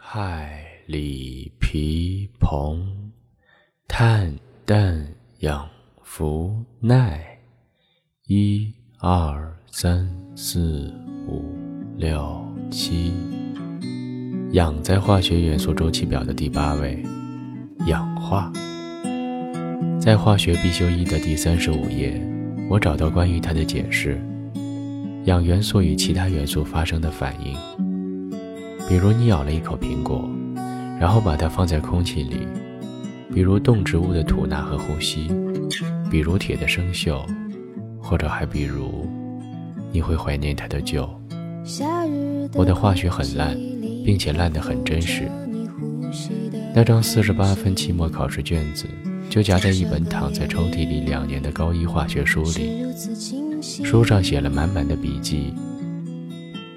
太李皮蓬，碳氮氧氟耐。一二三四五六七，氧在化学元素周期表的第八位，氧化。在化学必修一的第三十五页，我找到关于它的解释：氧元素与其他元素发生的反应。比如你咬了一口苹果，然后把它放在空气里；比如动植物的吐纳和呼吸；比如铁的生锈；或者还比如，你会怀念它的旧。我的化学很烂，并且烂得很真实。那张四十八分期末考试卷子，就夹在一本躺在抽屉里两年的高一化学书里，书上写了满满的笔记，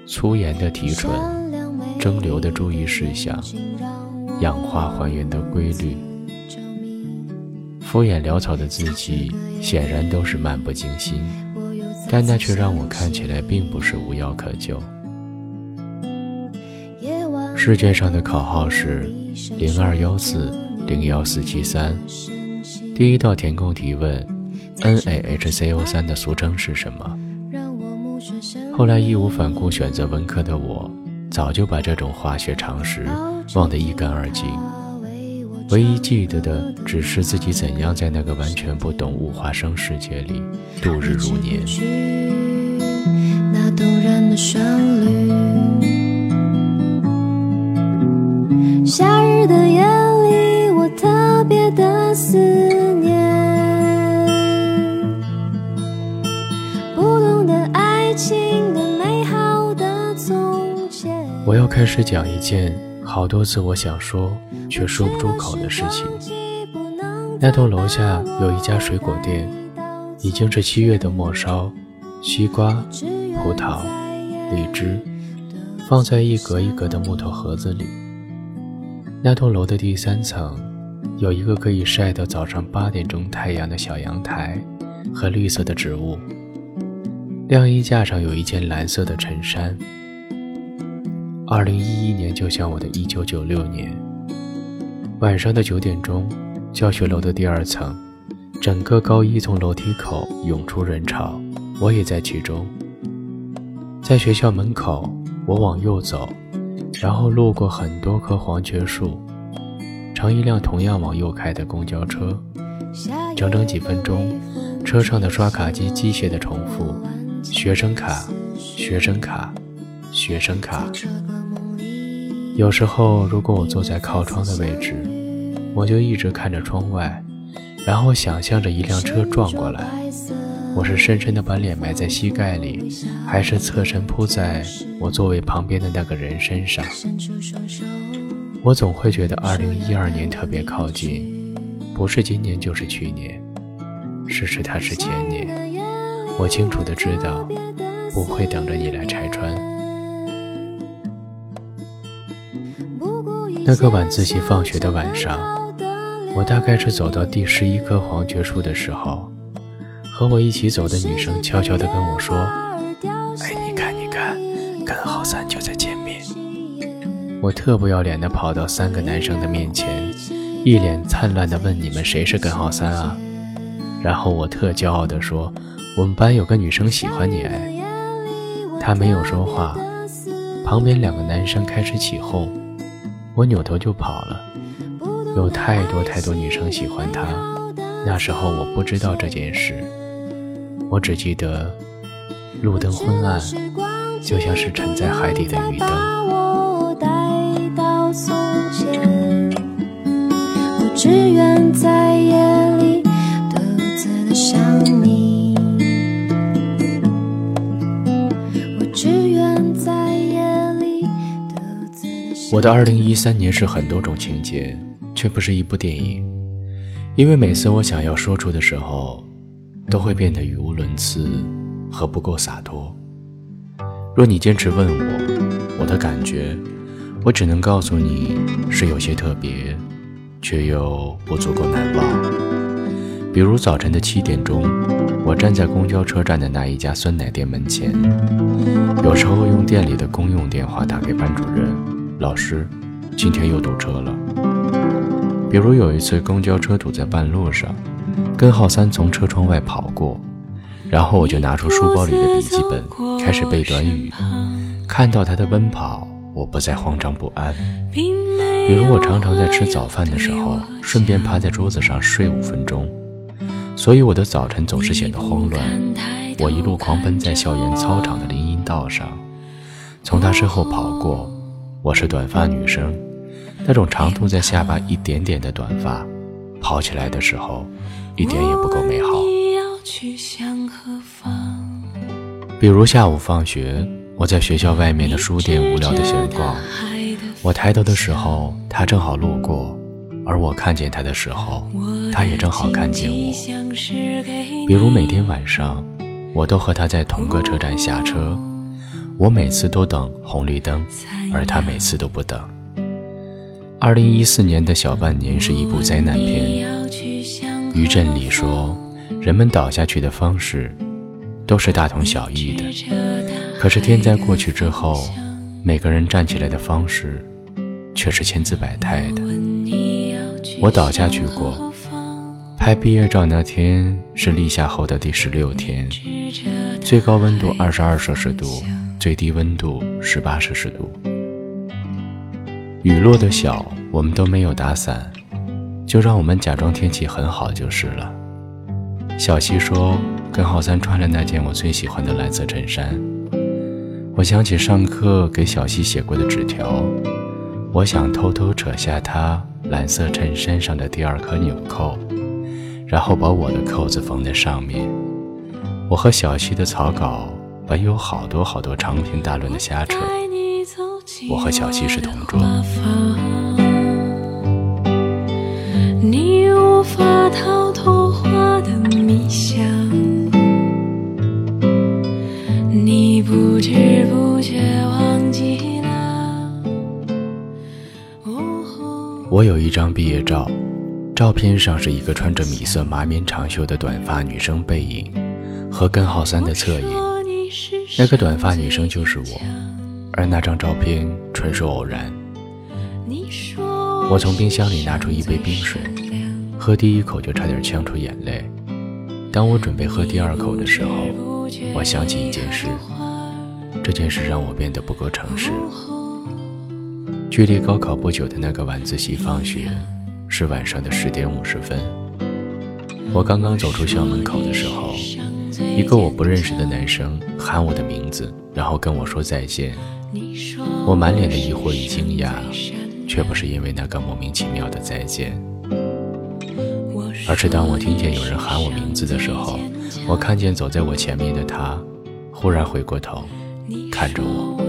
粗盐的提纯。蒸馏的注意事项，氧化还原的规律，敷衍潦草的字迹显然都是漫不经心，但那却让我看起来并不是无药可救。试卷上的考号是零二幺四零幺四七三，第一道填空题问 NaHCO3 的俗称是什么？后来义无反顾选择文科的我。早就把这种化学常识忘得一干二净，唯一记得的只是自己怎样在那个完全不懂物化生世界里度日如年。夏日的夜里，我特别的思我要开始讲一件好多次我想说却说不出口的事情。那栋楼下有一家水果店，已经是七月的末梢，西瓜、葡萄、荔枝放在一格一格的木头盒子里。那栋楼的第三层有一个可以晒到早上八点钟太阳的小阳台和绿色的植物。晾衣架上有一件蓝色的衬衫。二零一一年就像我的一九九六年，晚上的九点钟，教学楼的第二层，整个高一从楼梯口涌出人潮，我也在其中。在学校门口，我往右走，然后路过很多棵黄桷树，乘一辆同样往右开的公交车，整整几分钟，车上的刷卡机机械地重复：学生卡，学生卡，学生卡。有时候，如果我坐在靠窗的位置，我就一直看着窗外，然后想象着一辆车撞过来，我是深深地把脸埋在膝盖里，还是侧身扑在我座位旁边的那个人身上？我总会觉得2012年特别靠近，不是今年就是去年，事实它是前年。我清楚地知道，不会等着你来拆穿。那个晚自习放学的晚上，我大概是走到第十一棵黄桷树的时候，和我一起走的女生悄悄地跟我说：“哎，你看，你看，根号三就在前面。”我特不要脸地跑到三个男生的面前，一脸灿烂地问：“你们谁是根号三啊？”然后我特骄傲地说：“我们班有个女生喜欢你。”哎，她没有说话，旁边两个男生开始起哄。我扭头就跑了，有太多太多女生喜欢他。那时候我不知道这件事，我只记得路灯昏暗，就像是沉在海底的鱼灯。我只愿我的二零一三年是很多种情节，却不是一部电影，因为每次我想要说出的时候，都会变得语无伦次和不够洒脱。若你坚持问我我的感觉，我只能告诉你是有些特别，却又不足够难忘。比如早晨的七点钟，我站在公交车站的那一家酸奶店门前，有时候用店里的公用电话打给班主任。老师，今天又堵车了。比如有一次公交车堵在半路上，根号三从车窗外跑过，然后我就拿出书包里的笔记本开始背短语。看到他的奔跑，我不再慌张不安。比如我常常在吃早饭的时候，顺便趴在桌子上睡五分钟，所以我的早晨总是显得慌乱。我一路狂奔在校园操场的林荫道上，从他身后跑过。我是短发女生。那种长度在下巴一点点的短发，跑起来的时候，一点也不够美好。比如下午放学，我在学校外面的书店无聊的闲逛，我抬头的时候，他正好路过，而我看见他的时候，他也正好看见我。比如每天晚上，我都和他在同个车站下车，我每次都等红绿灯，而他每次都不等。二零一四年的小半年是一部灾难片。余振理说，人们倒下去的方式都是大同小异的，可是天灾过去之后，每个人站起来的方式却是千姿百态的。我倒下去过，拍毕业照那天是立夏后的第十六天，最高温度二十二摄氏度，最低温度十八摄氏度。雨落的小，我们都没有打伞，就让我们假装天气很好就是了。小西说，跟浩三穿了那件我最喜欢的蓝色衬衫。我想起上课给小西写过的纸条，我想偷偷扯下他蓝色衬衫上的第二颗纽扣，然后把我的扣子缝在上面。我和小西的草稿本有好多好多长篇大论的瞎扯。我和小溪是同桌。你无法逃脱花的迷香，你不知不觉忘记了我有一张毕业照，照片上是一个穿着米色麻棉长袖的短发女生背影，和根号三的侧影。那个短发女生就是我。而那张照片纯属偶然。我从冰箱里拿出一杯冰水，喝第一口就差点呛出眼泪。当我准备喝第二口的时候，我想起一件事，这件事让我变得不够诚实。距离高考不久的那个晚自习放学，是晚上的十点五十分。我刚刚走出校门口的时候，一个我不认识的男生喊我的名字，然后跟我说再见。我满脸的疑惑与惊讶，却不是因为那个莫名其妙的再见，而是当我听见有人喊我名字的时候，我看见走在我前面的他，忽然回过头看着我。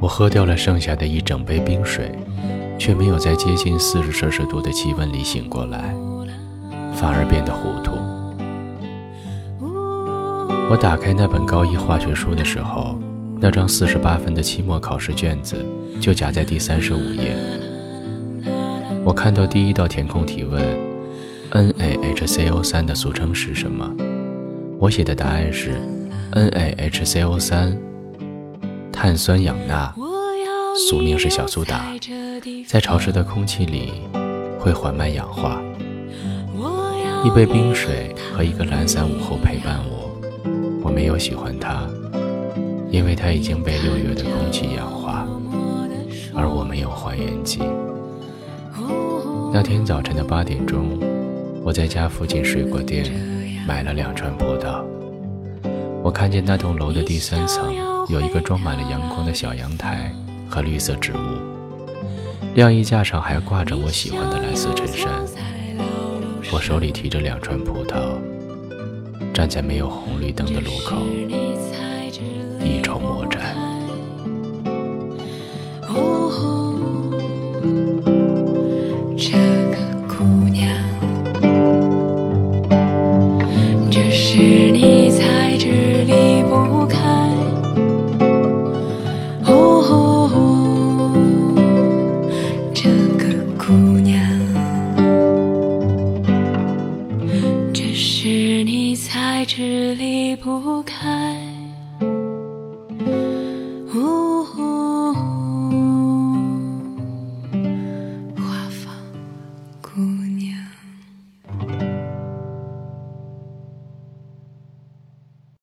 我喝掉了剩下的一整杯冰水，却没有在接近四十摄氏度的气温里醒过来，反而变得糊涂。我打开那本高一化学书的时候，那张四十八分的期末考试卷子就夹在第三十五页。我看到第一道填空题问：NaHCO3 的俗称是什么？我写的答案是：NaHCO3，碳酸氧钠，俗名是小苏打，在潮湿的空气里会缓慢氧化。一杯冰水和一个懒散午后陪伴我。我没有喜欢它，因为它已经被六月的空气氧化，而我没有还原剂。那天早晨的八点钟，我在家附近水果店买了两串葡萄。我看见那栋楼的第三层有一个装满了阳光的小阳台和绿色植物，晾衣架上还挂着我喜欢的蓝色衬衫。我手里提着两串葡萄。站在没有红绿灯的路口，一筹莫展。爱只离不开。